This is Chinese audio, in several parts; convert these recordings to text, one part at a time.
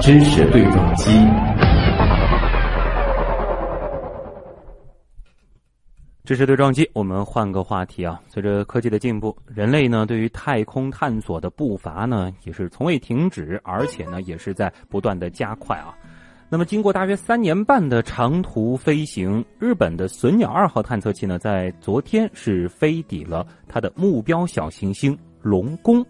知识对撞机。知识对撞机，我们换个话题啊。随着科技的进步，人类呢对于太空探索的步伐呢也是从未停止，而且呢也是在不断的加快啊。那么，经过大约三年半的长途飞行，日本的隼鸟二号探测器呢，在昨天是飞抵了它的目标小行星龙宫。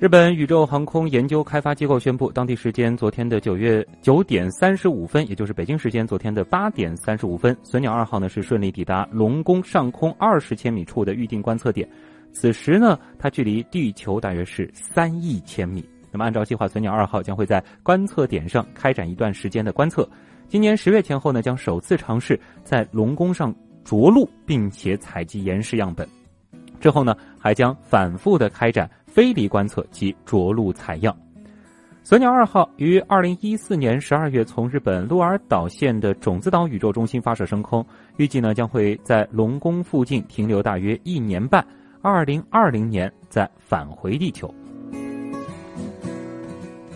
日本宇宙航空研究开发机构宣布，当地时间昨天的九月九点三十五分，也就是北京时间昨天的八点三十五分，隼鸟二号呢是顺利抵达龙宫上空二十千米处的预定观测点。此时呢，它距离地球大约是三亿千米。那么，按照计划，隼鸟二号将会在观测点上开展一段时间的观测。今年十月前后呢，将首次尝试在龙宫上着陆，并且采集岩石样本。之后呢，还将反复的开展飞离观测及着陆采样。隼鸟二号于二零一四年十二月从日本鹿儿岛县的种子岛宇宙中心发射升空，预计呢将会在龙宫附近停留大约一年半，二零二零年再返回地球。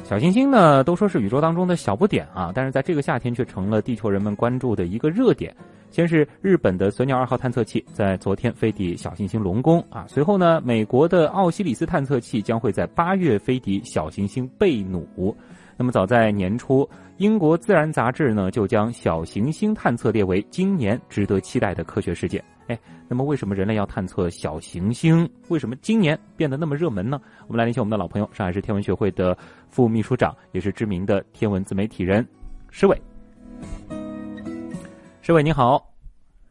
小行星呢，都说是宇宙当中的小不点啊，但是在这个夏天却成了地球人们关注的一个热点。先是日本的隼鸟二号探测器在昨天飞抵小行星龙宫啊，随后呢，美国的奥西里斯探测器将会在八月飞抵小行星贝努。那么早在年初，英国自然杂志呢就将小行星探测列为今年值得期待的科学事件。哎，那么为什么人类要探测小行星？为什么今年变得那么热门呢？我们来联系我们的老朋友，上海市天文学会的副秘书长，也是知名的天文自媒体人施伟。施伟，你好。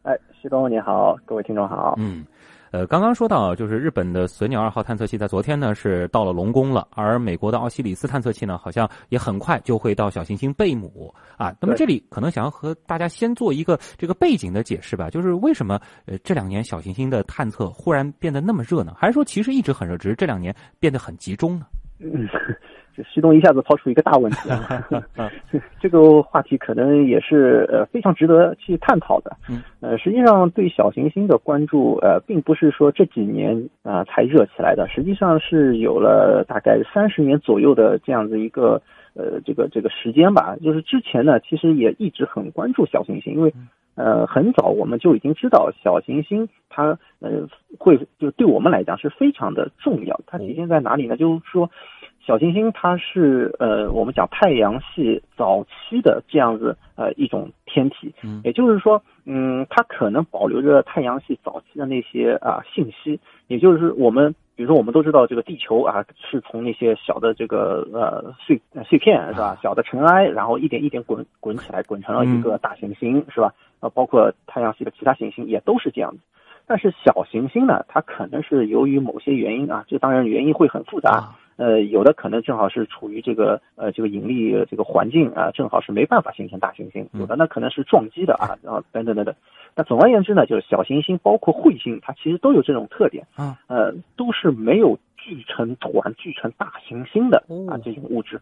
哎，徐东，你好，各位听众好。嗯。呃，刚刚说到，就是日本的隼鸟二号探测器在昨天呢是到了龙宫了，而美国的奥西里斯探测器呢好像也很快就会到小行星贝母啊。那么这里可能想要和大家先做一个这个背景的解释吧，就是为什么呃这两年小行星的探测忽然变得那么热呢？还是说其实一直很热，只是这两年变得很集中呢？嗯。西东一下子抛出一个大问题 啊，这个话题可能也是呃非常值得去探讨的。嗯，呃，实际上对小行星的关注呃，并不是说这几年啊才热起来的，实际上是有了大概三十年左右的这样子一个呃这个这个时间吧。就是之前呢，其实也一直很关注小行星，因为呃很早我们就已经知道小行星它呃会就对我们来讲是非常的重要。它体现在哪里呢？就是说。小行星它是呃，我们讲太阳系早期的这样子呃一种天体，嗯，也就是说，嗯，它可能保留着太阳系早期的那些啊信息，也就是我们比如说我们都知道这个地球啊是从那些小的这个呃碎碎片是吧，小的尘埃，然后一点一点滚滚起来，滚成了一个大行星是吧？啊，包括太阳系的其他行星也都是这样子，但是小行星呢，它可能是由于某些原因啊，这当然原因会很复杂。呃，有的可能正好是处于这个呃这个引力这个环境啊，正好是没办法形成大行星；有的呢可能是撞击的啊，然后等等等等。那总而言之呢，就是小行星包括彗星，它其实都有这种特点啊，呃，都是没有聚成团、聚成大行星的啊这种物质。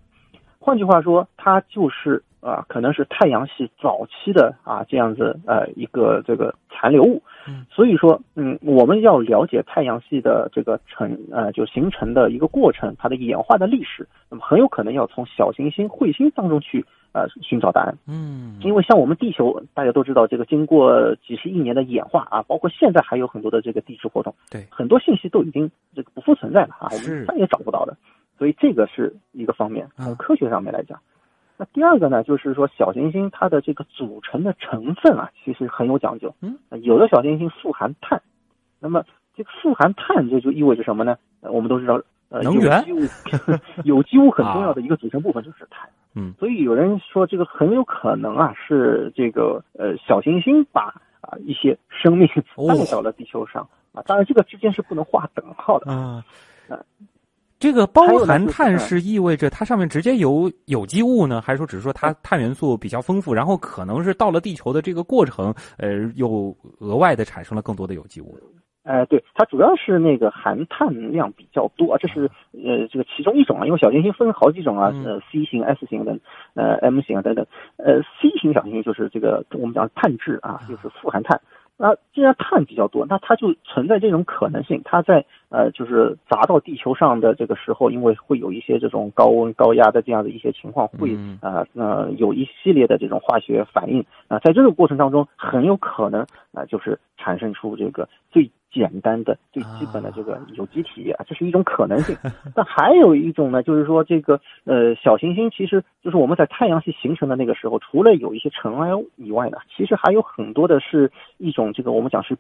换句话说，它就是啊，可能是太阳系早期的啊这样子呃一个这个残留物。所以说，嗯，我们要了解太阳系的这个成呃就形成的一个过程，它的演化的历史，那么很有可能要从小行星、彗星当中去呃寻找答案。嗯，因为像我们地球，大家都知道，这个经过几十亿年的演化啊，包括现在还有很多的这个地质活动，对，很多信息都已经这个不复存在了啊，我们再也找不到的。所以这个是一个方面，从科学上面来讲。那第二个呢，就是说小行星它的这个组成的成分啊，其实很有讲究。嗯，有的小行星富含碳，那么这个富含碳，这就意味着什么呢？我们都知道，呃，能源，有机物很重要的一个组成部分就是碳。嗯，所以有人说这个很有可能啊，是这个呃小行星把啊一些生命 带到了地球上啊。当然，这个之间是不能划等号的啊。这个包含碳是意味着它上面直接有有机物呢，还是说只是说它碳元素比较丰富，然后可能是到了地球的这个过程，呃，又额外的产生了更多的有机物？哎，对，它主要是那个含碳量比较多，这是呃这个其中一种啊，因为小行星分好几种啊，呃 C 型、S 型的，呃 M 型啊等等，呃 C 型小行星就是这个我们讲碳质啊，就是富含碳。那既然碳比较多，那它就存在这种可能性，它在呃就是砸到地球上的这个时候，因为会有一些这种高温高压的这样的一些情况，会啊呃有一系列的这种化学反应啊，在这个过程当中，很有可能啊就是产生出这个最。简单的最基本的这个有机体啊，这是一种可能性。那还有一种呢，就是说这个呃小行星，其实就是我们在太阳系形成的那个时候，除了有一些尘埃以外呢，其实还有很多的是一种这个我们讲是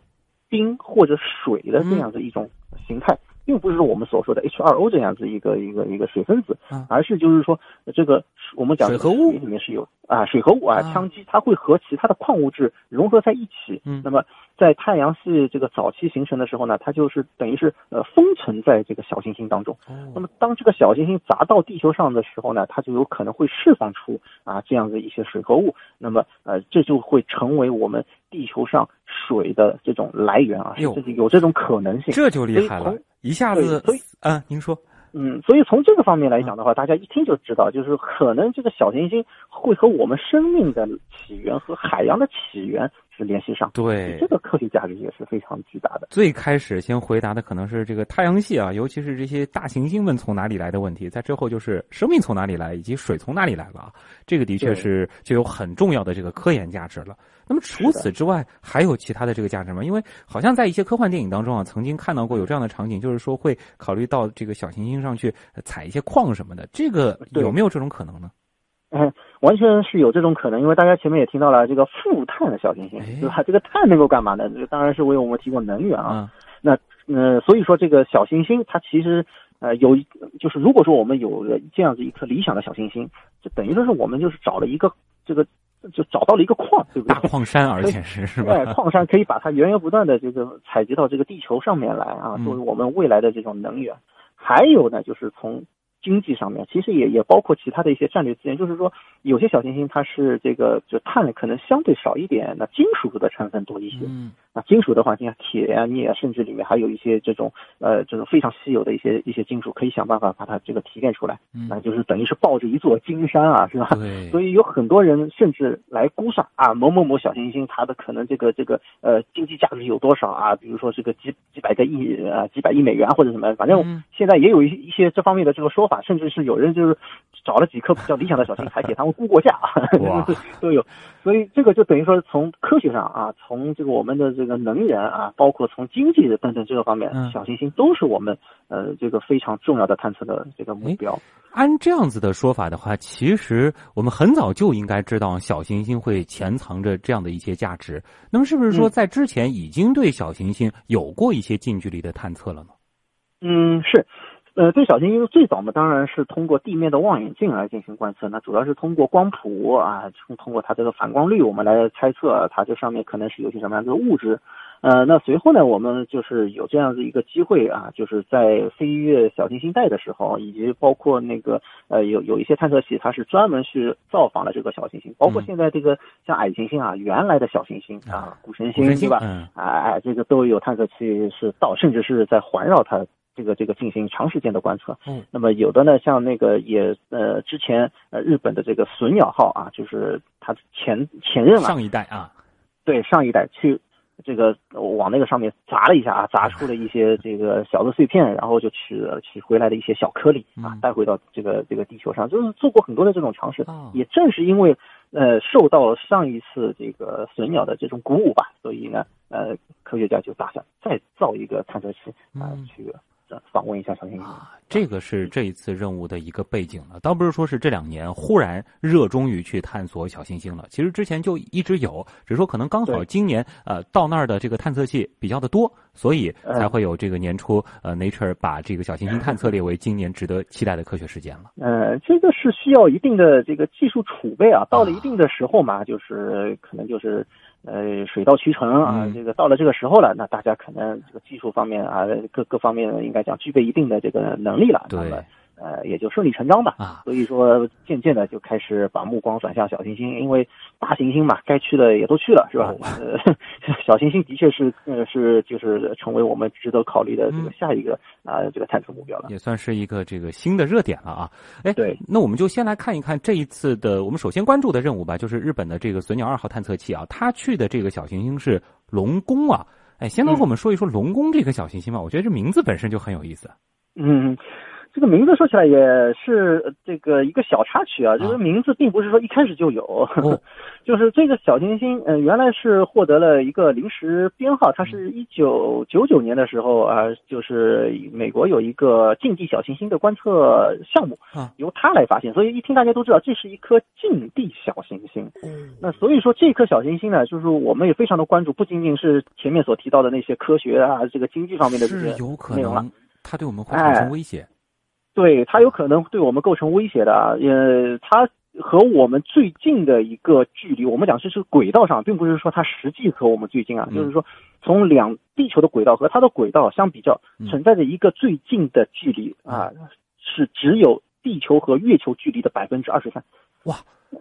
冰或者水的这样的一种形态。并不是我们所说的 H2O 这样子一个一个一个水分子，而是就是说这个我们讲水合物里面是有啊水合物啊羟基，它会和其他的矿物质融合在一起。嗯，那么在太阳系这个早期形成的时候呢，它就是等于是呃封存在这个小行星当中。那么当这个小行星砸到地球上的时候呢，它就有可能会释放出啊这样的一些水合物。那么呃这就会成为我们地球上水的这种来源啊，有这种可能性。这就厉害了。一下子，所以啊，您说，嗯，所以从这个方面来讲的话，大家一听就知道，就是可能这个小行星会和我们生命的起源和海洋的起源是联系上。对，这个科学价值也是非常巨大的。最开始先回答的可能是这个太阳系啊，尤其是这些大行星们从哪里来的问题，在之后就是生命从哪里来，以及水从哪里来了啊，这个的确是就有很重要的这个科研价值了。那么除此之外，还有其他的这个价值吗？因为好像在一些科幻电影当中啊，曾经看到过有这样的场景，就是说会考虑到这个小行星上去采一些矿什么的，这个有没有这种可能呢？嗯，完全是有这种可能，因为大家前面也听到了这个负碳的小行星，对吧？这个碳能够干嘛呢？这个当然是为我们提供能源啊。那呃，所以说这个小行星它其实呃有，就是如果说我们有了这样子一颗理想的小行星，就等于说是我们就是找了一个这个。就找到了一个矿，对不对？大矿山，而且是是吧？对，矿山可以把它源源不断的这个采集到这个地球上面来啊，作为我们未来的这种能源。还有呢，就是从。经济上面其实也也包括其他的一些战略资源，就是说有些小行星它是这个就碳可能相对少一点，那金属的成分多一些。嗯，那金属的话，你看铁啊、镍啊，甚至里面还有一些这种呃这种非常稀有的一些一些金属，可以想办法把它这个提炼出来。嗯，那就是等于是抱着一座金山啊，是吧？对。所以有很多人甚至来估算啊，某某某小行星它的可能这个这个呃经济价值有多少啊？比如说这个几几百个亿啊，几百亿美元或者什么，反正现在也有一一些这方面的这个说法。甚至是有人就是找了几颗比较理想的小行星，还给他们估过价，都有。所以这个就等于说，从科学上啊，从这个我们的这个能源啊，包括从经济的等等这个方面，小行星都是我们呃这个非常重要的探测的这个目标。按这样子的说法的话，其实我们很早就应该知道小行星会潜藏着这样的一些价值。那么是不是说在之前已经对小行星有过一些近距离的探测了呢？嗯，是。呃，对小行星最早嘛，当然是通过地面的望远镜来进行观测。那主要是通过光谱啊，通通过它这个反光率，我们来猜测它这上面可能是有些什么样的物质。呃，那随后呢，我们就是有这样子一个机会啊，就是在飞越小行星带的时候，以及包括那个呃有有一些探测器，它是专门去造访了这个小行星，包括现在这个像矮行星啊，原来的小行星啊，古神星对吧？哎，这个都有探测器是到，甚至是在环绕它。这个这个进行长时间的观测，嗯，那么有的呢，像那个也呃之前呃日本的这个隼鸟号啊，就是它前前任了上一代啊，对上一代去这个往那个上面砸了一下啊，砸出了一些这个小的碎片，然后就取取回来的一些小颗粒啊，带回到这个这个地球上，就是做过很多的这种尝试，也正是因为呃受到上一次这个隼鸟的这种鼓舞吧，所以呢呃科学家就打算再造一个探测器啊去。访问一下小行星啊，这个是这一次任务的一个背景了。倒不是说是这两年忽然热衷于去探索小行星了，其实之前就一直有，只是说可能刚好今年呃到那儿的这个探测器比较的多，所以才会有这个年初呃 Nature 把这个小行星探测列为今年值得期待的科学事件了。呃，这个是需要一定的这个技术储备啊，到了一定的时候嘛，就是可能就是。呃，水到渠成啊，这个到了这个时候了，那大家可能这个技术方面啊，各各方面应该讲具备一定的这个能力了，对。呃，也就顺理成章吧。啊，所以说渐渐的就开始把目光转向小行星，因为大行星嘛，该去的也都去了，是吧？呃，小行星的确是呃是就是成为我们值得考虑的这个下一个啊这个探测目标了。也算是一个这个新的热点了啊。哎，对，那我们就先来看一看这一次的我们首先关注的任务吧，就是日本的这个隼鸟二号探测器啊，它去的这个小行星是龙宫啊。哎，先能和我们说一说龙宫这颗小行星吗？我觉得这名字本身就很有意思。嗯。这个名字说起来也是这个一个小插曲啊，这个名字并不是说一开始就有，就是这个小行星，嗯，原来是获得了一个临时编号，它是一九九九年的时候啊，就是美国有一个近地小行星的观测项目，由它来发现，所以一听大家都知道这是一颗近地小行星。嗯，那所以说这颗小行星呢，就是我们也非常的关注，不仅仅是前面所提到的那些科学啊，这个经济方面的这些内容了，它对我们会产生威胁。对它有可能对我们构成威胁的，呃，它和我们最近的一个距离，我们讲这是轨道上，并不是说它实际和我们最近啊，就是说从两地球的轨道和它的轨道相比较，存在着一个最近的距离啊，是只有地球和月球距离的百分之二十三。哇，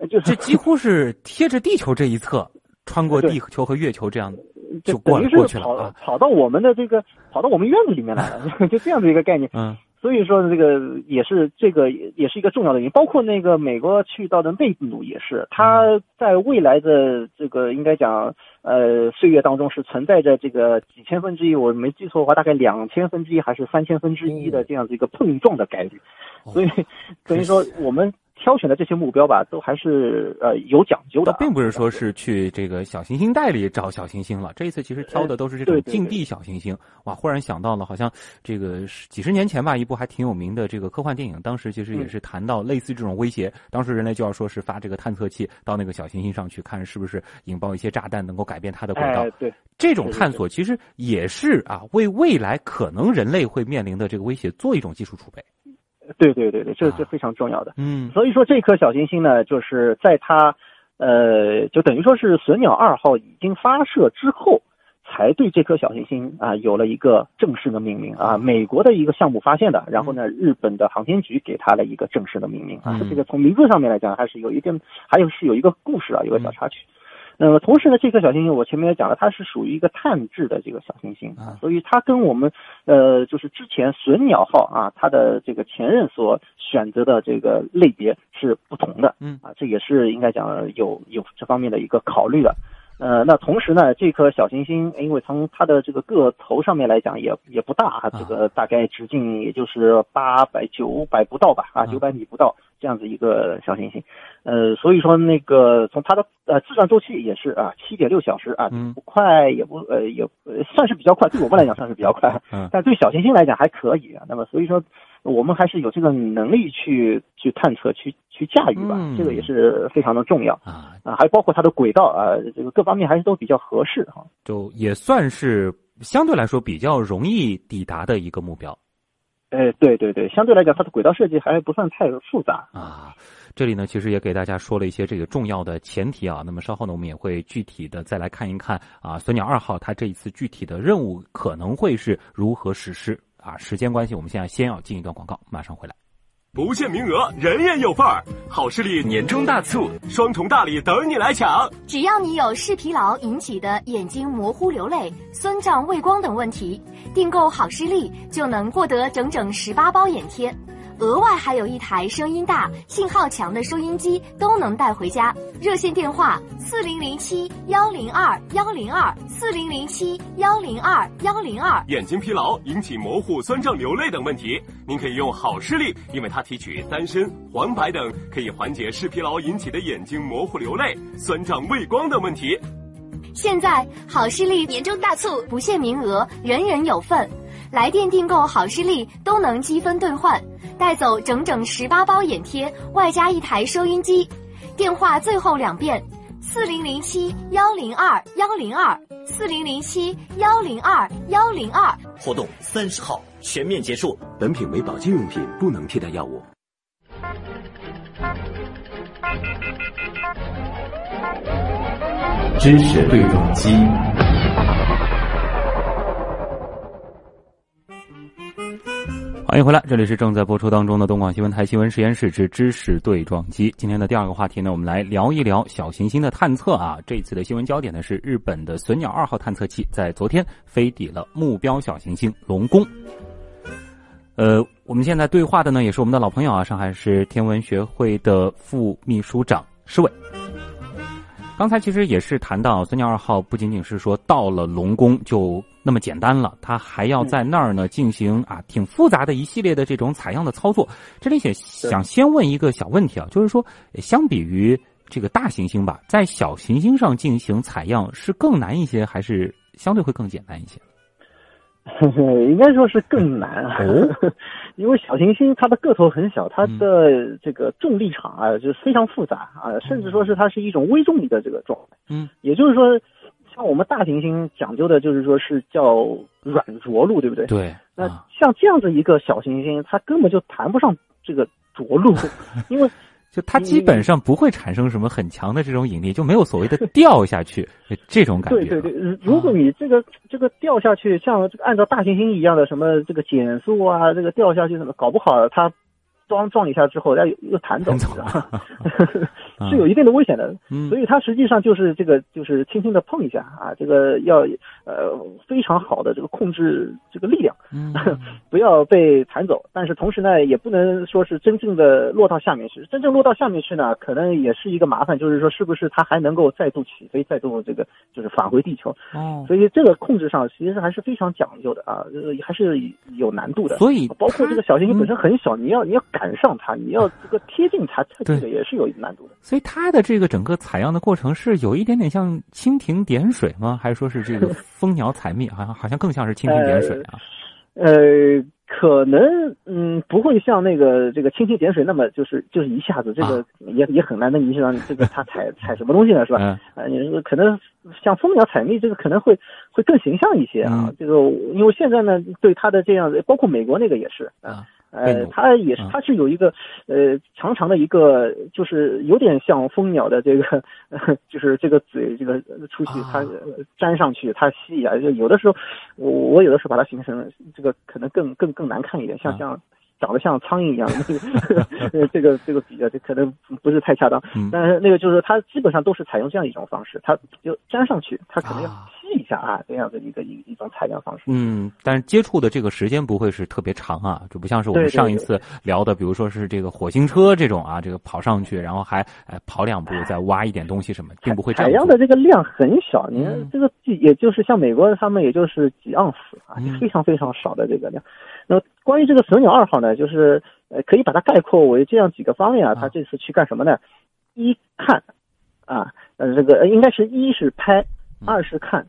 就是这几乎是贴着地球这一侧，穿过地球和月球这样的就过过去了啊，跑到我们的这个跑到我们院子里面来了，就这样的一个概念。嗯。所以说，这个也是这个也是一个重要的原因，包括那个美国去到的内陆也是，它在未来的这个应该讲呃岁月当中是存在着这个几千分之一，我没记错的话，大概两千分之一还是三千分之一的这样子一个碰撞的概率，所以等于说我们。挑选的这些目标吧，都还是呃有讲究的，并不是说是去这个小行星带里找小行星了。这一次其实挑的都是这种近地小行星。哇，忽然想到了，好像这个几十年前吧，一部还挺有名的这个科幻电影，当时其实也是谈到类似这种威胁。当时人类就要说是发这个探测器到那个小行星上去看，是不是引爆一些炸弹，能够改变它的轨道。对，这种探索其实也是啊，为未来可能人类会面临的这个威胁做一种技术储备。对对对对，这这非常重要的。嗯，所以说这颗小行星呢，就是在它，呃，就等于说是隼鸟二号已经发射之后，才对这颗小行星啊有了一个正式的命名啊。美国的一个项目发现的，然后呢，日本的航天局给它了一个正式的命名啊。这个从名字上面来讲，还是有一定，还有是有一个故事啊，有个小插曲。那么同时呢，这颗小行星我前面也讲了，它是属于一个碳质的这个小行星啊，所以它跟我们呃就是之前隼鸟号啊它的这个前任所选择的这个类别是不同的，嗯啊，这也是应该讲有有这方面的一个考虑的。呃，那同时呢，这颗小行星因为从它的这个个头上面来讲也也不大啊，这个大概直径也就是八百九百不到吧啊，九百米不到。这样子一个小行星，呃，所以说那个从它的呃自转周期也是啊，七点六小时啊，不快也不呃也算是比较快，对我们来讲算是比较快，嗯，但对小行星来讲还可以啊。那么所以说我们还是有这个能力去去探测、去去驾驭吧，这个也是非常的重要。啊。啊，还包括它的轨道啊，这个各方面还是都比较合适哈，就也算是相对来说比较容易抵达的一个目标。哎，对对对，相对来讲，它的轨道设计还不算太复杂啊。这里呢，其实也给大家说了一些这个重要的前提啊。那么稍后呢，我们也会具体的再来看一看啊，隼鸟二号它这一次具体的任务可能会是如何实施啊。时间关系，我们现在先要进一段广告，马上回来。不限名额，人人有份儿。好视力年终大促，双重大礼等你来抢。只要你有视疲劳引起的眼睛模糊、流泪、酸胀、畏光等问题，订购好视力就能获得整整十八包眼贴。额外还有一台声音大、信号强的收音机，都能带回家。热线电话：四零零七幺零二幺零二四零零七幺零二幺零二。眼睛疲劳引起模糊、酸胀、流泪等问题，您可以用好视力，因为它提取丹参、黄柏等，可以缓解视疲劳引起的眼睛模糊、流泪、酸胀、畏光等问题。现在好视力年终大促，不限名额，人人有份。来电订购好视力都能积分兑换。带走整整十八包眼贴，外加一台收音机。电话最后两遍：四零零七幺零二幺零二，四零零七幺零二幺零二。活动三十号全面结束。本品为保健用品，不能替代药物。知识对撞机。欢迎回来，这里是正在播出当中的东广新闻台新闻实验室之知识对撞机。今天的第二个话题呢，我们来聊一聊小行星的探测啊。这次的新闻焦点呢是日本的隼鸟二号探测器在昨天飞抵了目标小行星龙宫。呃，我们现在对话的呢也是我们的老朋友啊，上海市天文学会的副秘书长施伟。刚才其实也是谈到孙鸟二号，不仅仅是说到了龙宫就那么简单了，它还要在那儿呢进行啊挺复杂的一系列的这种采样的操作。这里想想先问一个小问题啊，就是说相比于这个大行星吧，在小行星上进行采样是更难一些，还是相对会更简单一些？应该说是更难啊，因为小行星它的个头很小，它的这个重力场啊就是非常复杂啊，甚至说是它是一种微重力的这个状态。嗯，也就是说，像我们大行星讲究的就是说是叫软着陆，对不对？对。那像这样子一个小行星，它根本就谈不上这个着陆，因为。就它基本上不会产生什么很强的这种引力，就没有所谓的掉下去这种感觉。对对对，如果你这个这个掉下去，像这个按照大行星一样的什么这个减速啊，这个掉下去什么，搞不好它。撞撞一下之后，再又弹走，是有一定的危险的。所以它实际上就是这个，就是轻轻的碰一下啊，这个要呃非常好的这个控制这个力量，不要被弹走。但是同时呢，也不能说是真正的落到下面去。真正落到下面去呢，可能也是一个麻烦，就是说是不是它还能够再度起飞，再度这个就是返回地球。哦，所以这个控制上其实还是非常讲究的啊，呃还是有难度的。所以包括这个小行星本身很小，你要你要。赶上它，你要这个贴近它，这个也是有难度的。所以它的这个整个采样的过程是有一点点像蜻蜓点水吗？还是说是这个 蜂鸟采蜜？好像好像更像是蜻蜓点水啊。呃，可能嗯不会像那个这个蜻蜓点水那么就是就是一下子这个也也很难的，你知道这个它采采什么东西呢？是吧？啊，你说可能像蜂鸟采蜜这个可能会会更形象一些啊。这个因为现在呢，对它的这样包括美国那个也是啊。呃，它也是，它是有一个呃长长的一个，就是有点像蜂鸟的这个，就是这个嘴这个出去，它粘上去，它吸一下。就有的时候，我我有的时候把它形成这个，可能更更更难看一点，像像。长得像苍蝇一样的，这个这个比较这可能不是太恰当。但是那个就是它基本上都是采用这样一种方式，它就粘上去，它可能要吸一下啊，这样的一个一一种采样方式。嗯，但是接触的这个时间不会是特别长啊，就不像是我们上一次聊的，比如说是这个火星车这种啊，这个跑上去，然后还哎跑两步再挖一点东西什么，并不会这样。采样的这个量很小，你看这个也就是像美国他们也就是几盎司啊，非常非常少的这个量。那关于这个神鸟二号呢，就是呃，可以把它概括为这样几个方面啊。它这次去干什么呢？一看，啊，呃，这个应该是一是拍，二是看，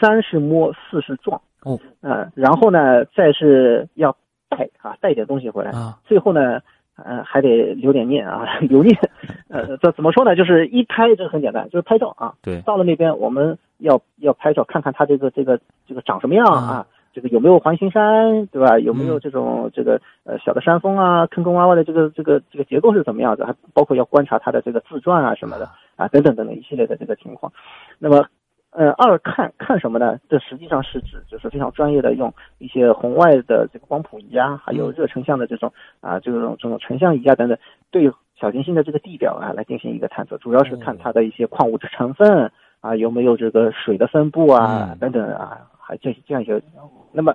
三是摸，四是撞。哦，呃，然后呢，再是要带啊，带点东西回来。啊，最后呢，呃，还得留点念啊，留念。呃，这怎么说呢？就是一拍，这个很简单，就是拍照啊。对，到了那边我们要要拍照，看看它这个这个这个长什么样啊。这个有没有环形山，对吧？有没有这种这个呃小的山峰啊，坑坑洼洼的这个这个这个结构是怎么样子？还包括要观察它的这个自转啊什么的啊等等等等一系列的这个情况。那么，呃，二看看什么呢？这实际上是指就是非常专业的用一些红外的这个光谱仪啊，还有热成像的这种啊这种这种成像仪啊等等，对小行星的这个地表啊来进行一个探测，主要是看它的一些矿物质成分啊有没有这个水的分布啊等等啊。还这这样一些，那么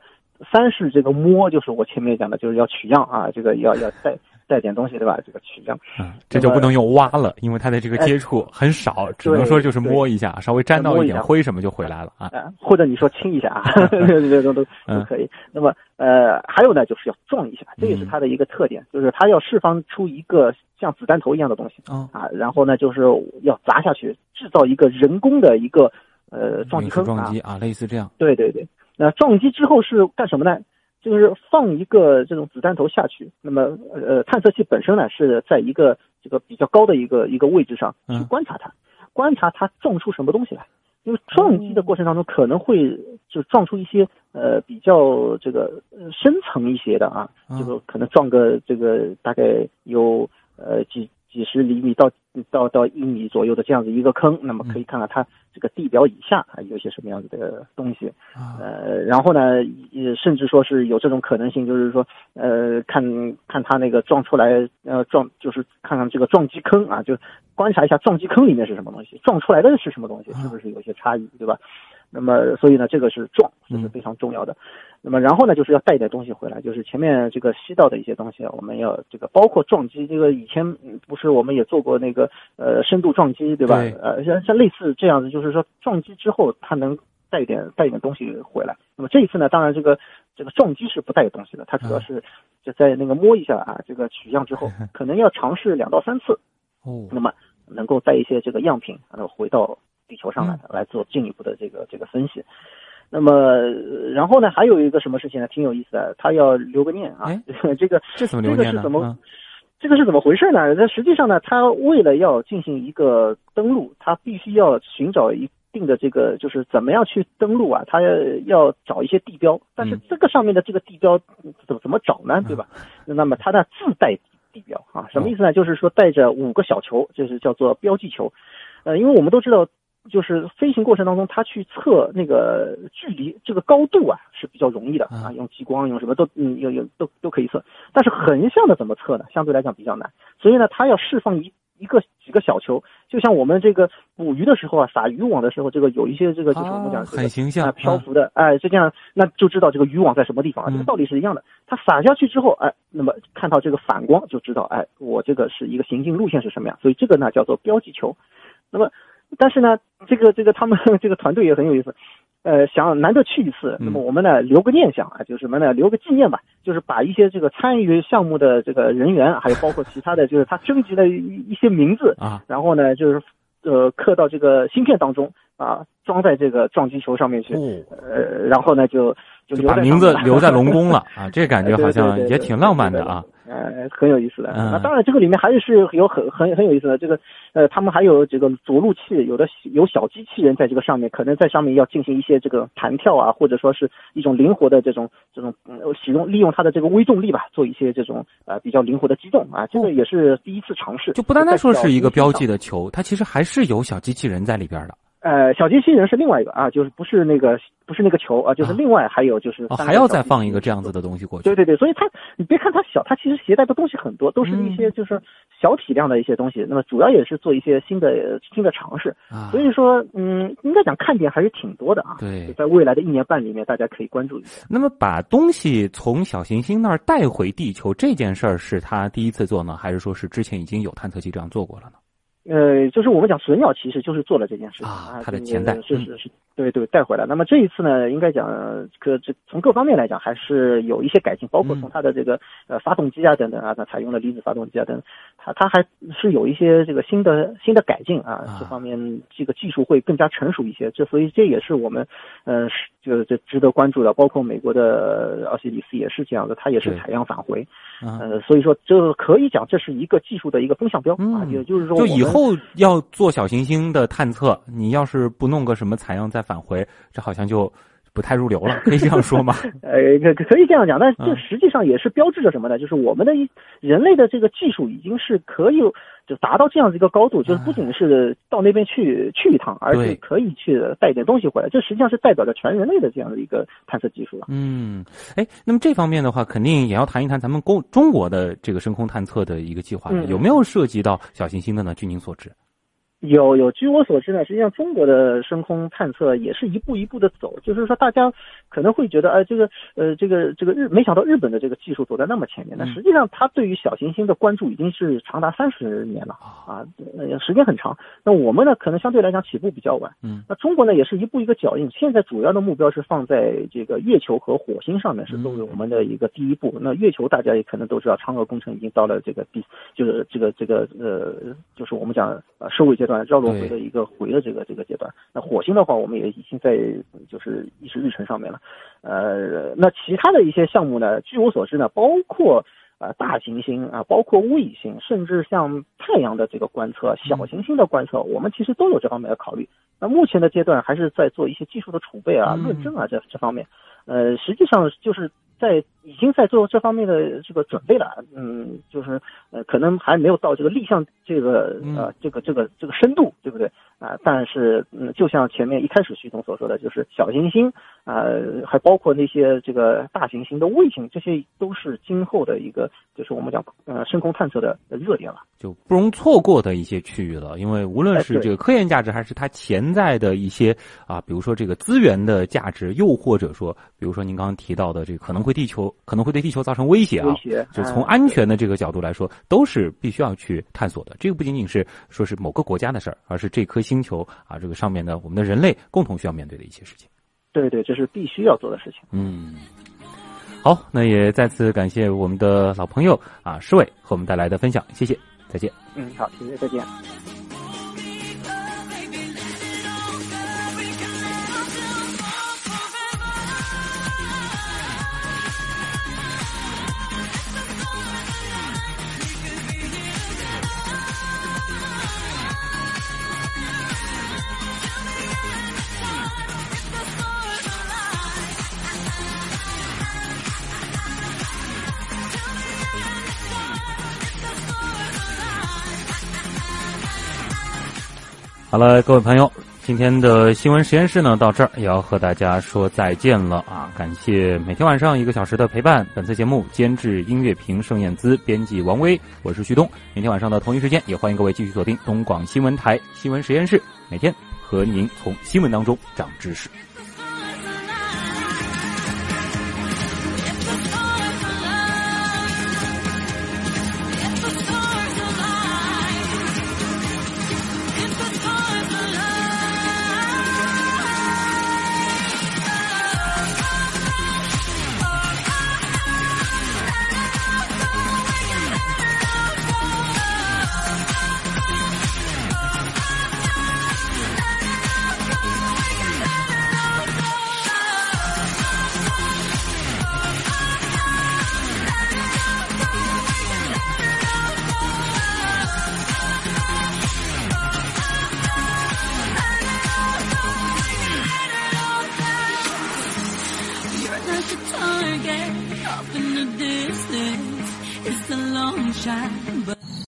三是这个摸，就是我前面讲的，就是要取样啊，这个要要带带点东西，对吧？这个取样，嗯，这就不能用挖了，因为它的这个接触很少，只能说就是摸一下，稍微沾到一点灰什么就回来了啊。或者你说亲一下啊，这都都都可以。那么呃，还有呢，就是要撞一下，这也是它的一个特点，就是它要释放出一个像子弹头一样的东西啊，然后呢，就是要砸下去，制造一个人工的一个。呃，撞击坑啊，类似这样。对对对，那撞击之后是干什么呢？就是放一个这种子弹头下去。那么，呃，探测器本身呢是在一个这个比较高的一个一个位置上去观察它，观察它撞出什么东西来。因为撞击的过程当中可能会就撞出一些呃比较这个深层一些的啊，这个可能撞个这个大概有呃几。几十厘米到到到一米左右的这样子一个坑，那么可以看看它这个地表以下啊有些什么样子的东西，呃，然后呢，甚至说是有这种可能性，就是说，呃，看看它那个撞出来，呃，撞就是看看这个撞击坑啊，就观察一下撞击坑里面是什么东西，撞出来的是什么东西，是不是有些差异，对吧？那么所以呢，这个是撞，这是非常重要的。那么然后呢，就是要带一点东西回来，就是前面这个吸到的一些东西，我们要这个包括撞击，这个以前不是我们也做过那个呃深度撞击，对吧？呃，像像类似这样子，就是说撞击之后它能带一点带一点东西回来。那么这一次呢，当然这个这个撞击是不带东西的，它主要是就在那个摸一下啊，这个取样之后，可能要尝试两到三次，哦，那么能够带一些这个样品，然后回到地球上来来做进一步的这个这个分析。那么，然后呢，还有一个什么事情呢？挺有意思的，他要留个念啊。这个这怎么留念呢？这个是怎么？这个是怎么回事呢？那实际上呢，他为了要进行一个登陆，他必须要寻找一定的这个，就是怎么样去登陆啊？他要找一些地标，但是这个上面的这个地标怎么怎么找呢？对吧？那么他呢自带地标啊，什么意思呢？就是说带着五个小球，就是叫做标记球。呃，因为我们都知道。就是飞行过程当中，它去测那个距离，这个高度啊是比较容易的啊，用激光用什么都嗯有有都都可以测。但是横向的怎么测呢？相对来讲比较难。所以呢，它要释放一一个几个小球，就像我们这个捕鱼的时候啊，撒渔网的时候，这个有一些这个就是我们讲很形象漂浮的，哎，就这样那就知道这个渔网在什么地方啊。这个道理是一样的。它撒下去之后，哎，那么看到这个反光就知道，哎，我这个是一个行进路线是什么样。所以这个呢叫做标记球。那么。但是呢，这个这个他们 这个团队也很有意思，呃，想难得去一次，那么我们呢留个念想啊，就是什么呢？留个纪念吧，就是把一些这个参与项目的这个人员，还有包括其他的就是他征集的一一些名字啊，然后呢就是呃刻到这个芯片当中啊，装在这个撞击球上面去，呃，然后呢就就把名字留在龙宫了 啊，这感觉好像也挺浪漫的啊。呃，很有意思的。那当然，这个里面还是有很很很有意思的。这个，呃，他们还有这个着陆器，有的有小机器人在这个上面，可能在上面要进行一些这个弹跳啊，或者说是一种灵活的这种这种使用利用它的这个微重力吧，做一些这种呃比较灵活的机动啊。这个也是第一次尝试。就不单单说是一个标记的球，它其实还是有小机器人在里边的。呃，小机器人是另外一个啊，就是不是那个不是那个球啊，就是另外还有就是还要再放一个这样子的东西过去。对对对，所以它你别看它小，它其实携带的东西很多，都是一些就是小体量的一些东西。那么主要也是做一些新的新的尝试。啊所以说，嗯，应该讲看点还是挺多的啊。对，在未来的一年半里面，大家可以关注一下。那么把东西从小行星那儿带回地球这件事儿，是他第一次做呢，还是说是之前已经有探测器这样做过了呢？呃，就是我们讲损鸟，其实就是做了这件事情啊，它的前代是是是，对对带回来。那么这一次呢，应该讲，可这从各方面来讲，还是有一些改进，包括从它的这个呃发动机啊等等啊，它采用了离子发动机啊等，它它还是有一些这个新的新的改进啊，这方面这个技术会更加成熟一些。这所以这也是我们呃是就这值得关注的。包括美国的奥西里斯也是这样的，它也是采样返回，呃，所以说这可以讲这是一个技术的一个风向标啊，也就是说就以后。后要做小行星的探测，你要是不弄个什么采样再返回，这好像就不太入流了，可以这样说吗？呃，可可以这样讲，但这实际上也是标志着什么呢？就是我们的人类的这个技术已经是可以。就达到这样的一个高度，就是不仅是到那边去去一趟，而且可以去带点东西回来。这实际上是代表着全人类的这样的一个探测技术了。嗯，哎，那么这方面的话，肯定也要谈一谈咱们公中国的这个深空探测的一个计划，有没有涉及到小行星的呢？据您所知。有有，据我所知呢，实际上中国的深空探测也是一步一步的走，就是说大家可能会觉得，哎，这个呃，这个这个日，没想到日本的这个技术走在那么前面。那实际上，它对于小行星的关注已经是长达三十年了啊，时间很长。那我们呢，可能相对来讲起步比较晚。嗯。那中国呢，也是一步一个脚印。现在主要的目标是放在这个月球和火星上面，是作为我们的一个第一步。那月球大家也可能都知道，嫦娥工程已经到了这个第，就是这个这个呃，就是我们讲呃收尾阶。绕轮回的一个回的这个这个阶段，那火星的话，我们也已经在就是议事日程上面了。呃，那其他的一些项目呢？据我所知呢，包括呃大行星啊，包括卫星，甚至像太阳的这个观测、小行星的观测，我们其实都有这方面的考虑。那目前的阶段还是在做一些技术的储备啊、论证啊这这方面。呃，实际上就是在已经在做这方面的这个准备了，嗯，就是呃，可能还没有到这个立项这个呃这个这个这个深度，对不对啊？但是嗯，就像前面一开始徐总所说的，就是小行星啊，还包括那些这个大行星的卫星，这些都是今后的一个就是我们讲呃深空探测的热点了，就不容错过的一些区域了。因为无论是这个科研价值，还是它潜在的一些啊，比如说这个资源的价值，又或者说，比如说您刚刚提到的这个可能会地球。可能会对地球造成威胁啊！就从安全的这个角度来说，都是必须要去探索的。这个不仅仅是说是某个国家的事儿，而是这颗星球啊，这个上面的我们的人类共同需要面对的一些事情。对对，这是必须要做的事情。嗯，好，那也再次感谢我们的老朋友啊，施伟和我们带来的分享，谢谢，再见。嗯，好，谢谢，再见。好了，各位朋友，今天的新闻实验室呢，到这儿也要和大家说再见了啊！感谢每天晚上一个小时的陪伴。本次节目监制音乐评盛燕姿，编辑王威，我是旭东。明天晚上的同一时间，也欢迎各位继续锁定东广新闻台新闻实验室，每天和您从新闻当中长知识。